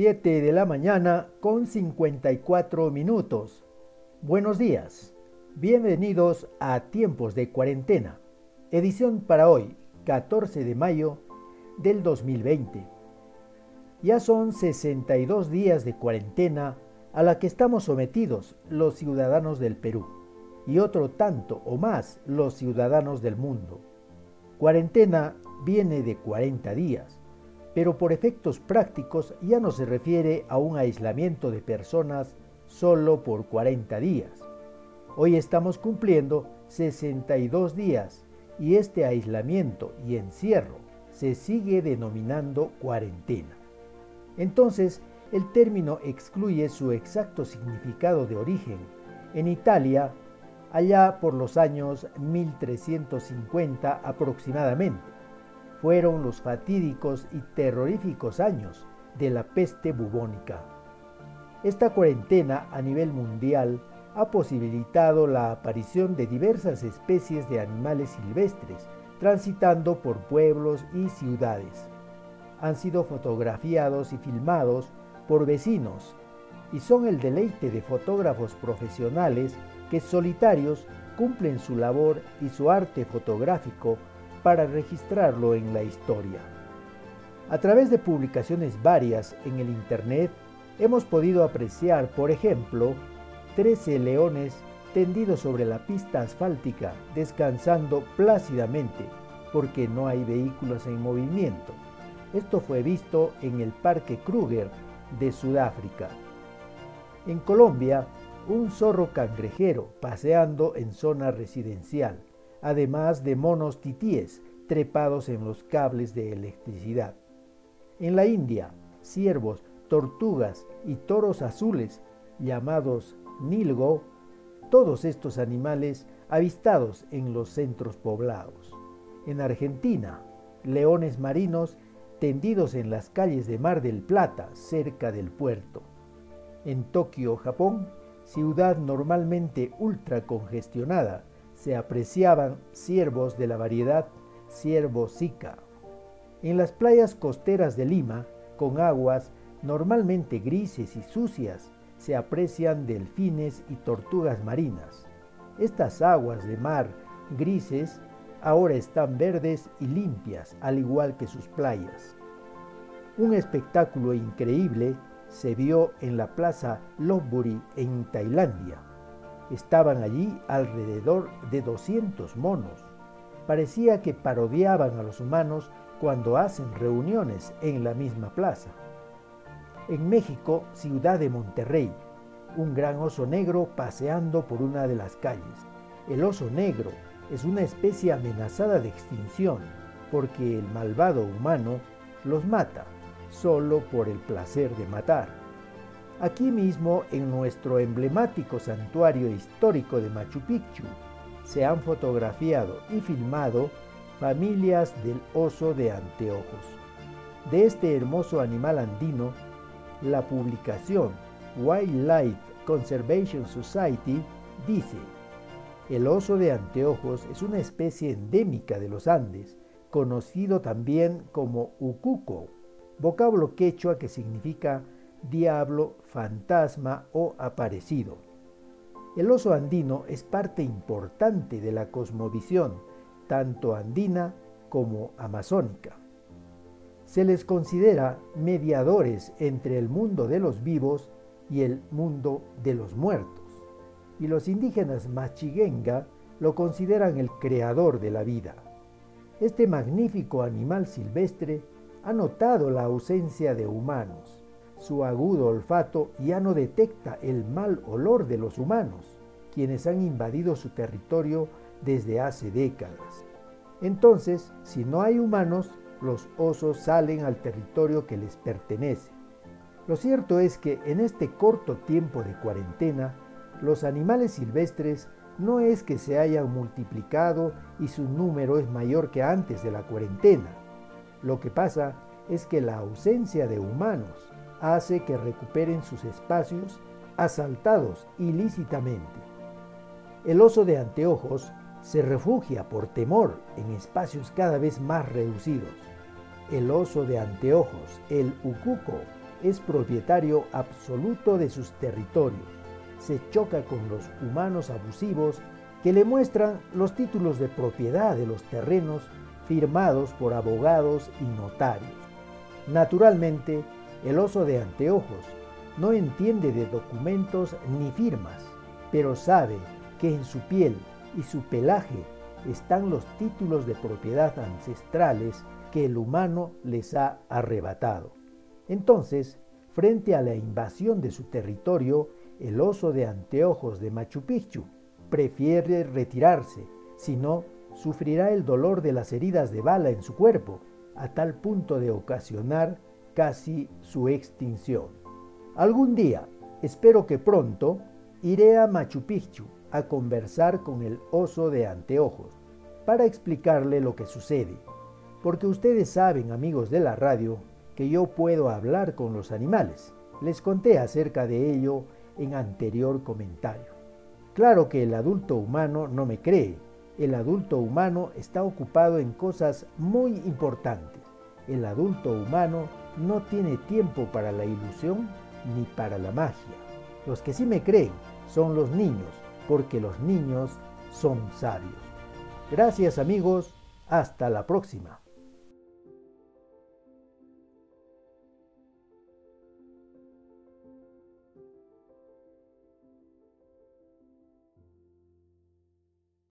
7 de la mañana con 54 minutos. Buenos días. Bienvenidos a Tiempos de Cuarentena. Edición para hoy, 14 de mayo del 2020. Ya son 62 días de cuarentena a la que estamos sometidos los ciudadanos del Perú y otro tanto o más los ciudadanos del mundo. Cuarentena viene de 40 días pero por efectos prácticos ya no se refiere a un aislamiento de personas solo por 40 días. Hoy estamos cumpliendo 62 días y este aislamiento y encierro se sigue denominando cuarentena. Entonces, el término excluye su exacto significado de origen. En Italia, allá por los años 1350 aproximadamente, fueron los fatídicos y terroríficos años de la peste bubónica. Esta cuarentena a nivel mundial ha posibilitado la aparición de diversas especies de animales silvestres transitando por pueblos y ciudades. Han sido fotografiados y filmados por vecinos y son el deleite de fotógrafos profesionales que solitarios cumplen su labor y su arte fotográfico para registrarlo en la historia. A través de publicaciones varias en el Internet hemos podido apreciar, por ejemplo, 13 leones tendidos sobre la pista asfáltica, descansando plácidamente, porque no hay vehículos en movimiento. Esto fue visto en el Parque Kruger de Sudáfrica. En Colombia, un zorro cangrejero paseando en zona residencial además de monos titíes trepados en los cables de electricidad. En la India, ciervos, tortugas y toros azules, llamados nilgo, todos estos animales avistados en los centros poblados. En Argentina, leones marinos tendidos en las calles de Mar del Plata, cerca del puerto. En Tokio, Japón, ciudad normalmente ultra congestionada, se apreciaban ciervos de la variedad ciervo sica. En las playas costeras de Lima, con aguas normalmente grises y sucias, se aprecian delfines y tortugas marinas. Estas aguas de mar grises ahora están verdes y limpias, al igual que sus playas. Un espectáculo increíble se vio en la plaza Lopburi en Tailandia. Estaban allí alrededor de 200 monos. Parecía que parodiaban a los humanos cuando hacen reuniones en la misma plaza. En México, ciudad de Monterrey, un gran oso negro paseando por una de las calles. El oso negro es una especie amenazada de extinción porque el malvado humano los mata solo por el placer de matar. Aquí mismo, en nuestro emblemático santuario histórico de Machu Picchu, se han fotografiado y filmado familias del oso de anteojos. De este hermoso animal andino, la publicación Wildlife Conservation Society dice, el oso de anteojos es una especie endémica de los Andes, conocido también como ucuco, vocablo quechua que significa diablo, fantasma o aparecido. El oso andino es parte importante de la cosmovisión, tanto andina como amazónica. Se les considera mediadores entre el mundo de los vivos y el mundo de los muertos, y los indígenas machiguenga lo consideran el creador de la vida. Este magnífico animal silvestre ha notado la ausencia de humanos su agudo olfato ya no detecta el mal olor de los humanos, quienes han invadido su territorio desde hace décadas. Entonces, si no hay humanos, los osos salen al territorio que les pertenece. Lo cierto es que en este corto tiempo de cuarentena, los animales silvestres no es que se hayan multiplicado y su número es mayor que antes de la cuarentena. Lo que pasa es que la ausencia de humanos hace que recuperen sus espacios asaltados ilícitamente. El oso de anteojos se refugia por temor en espacios cada vez más reducidos. El oso de anteojos, el ucuco, es propietario absoluto de sus territorios. Se choca con los humanos abusivos que le muestran los títulos de propiedad de los terrenos firmados por abogados y notarios. Naturalmente, el oso de anteojos no entiende de documentos ni firmas, pero sabe que en su piel y su pelaje están los títulos de propiedad ancestrales que el humano les ha arrebatado. Entonces, frente a la invasión de su territorio, el oso de anteojos de Machu Picchu prefiere retirarse, si no, sufrirá el dolor de las heridas de bala en su cuerpo, a tal punto de ocasionar casi su extinción. Algún día, espero que pronto, iré a Machu Picchu a conversar con el oso de anteojos para explicarle lo que sucede, porque ustedes saben, amigos de la radio, que yo puedo hablar con los animales. Les conté acerca de ello en anterior comentario. Claro que el adulto humano no me cree. El adulto humano está ocupado en cosas muy importantes. El adulto humano no tiene tiempo para la ilusión ni para la magia. Los que sí me creen son los niños, porque los niños son sabios. Gracias amigos, hasta la próxima.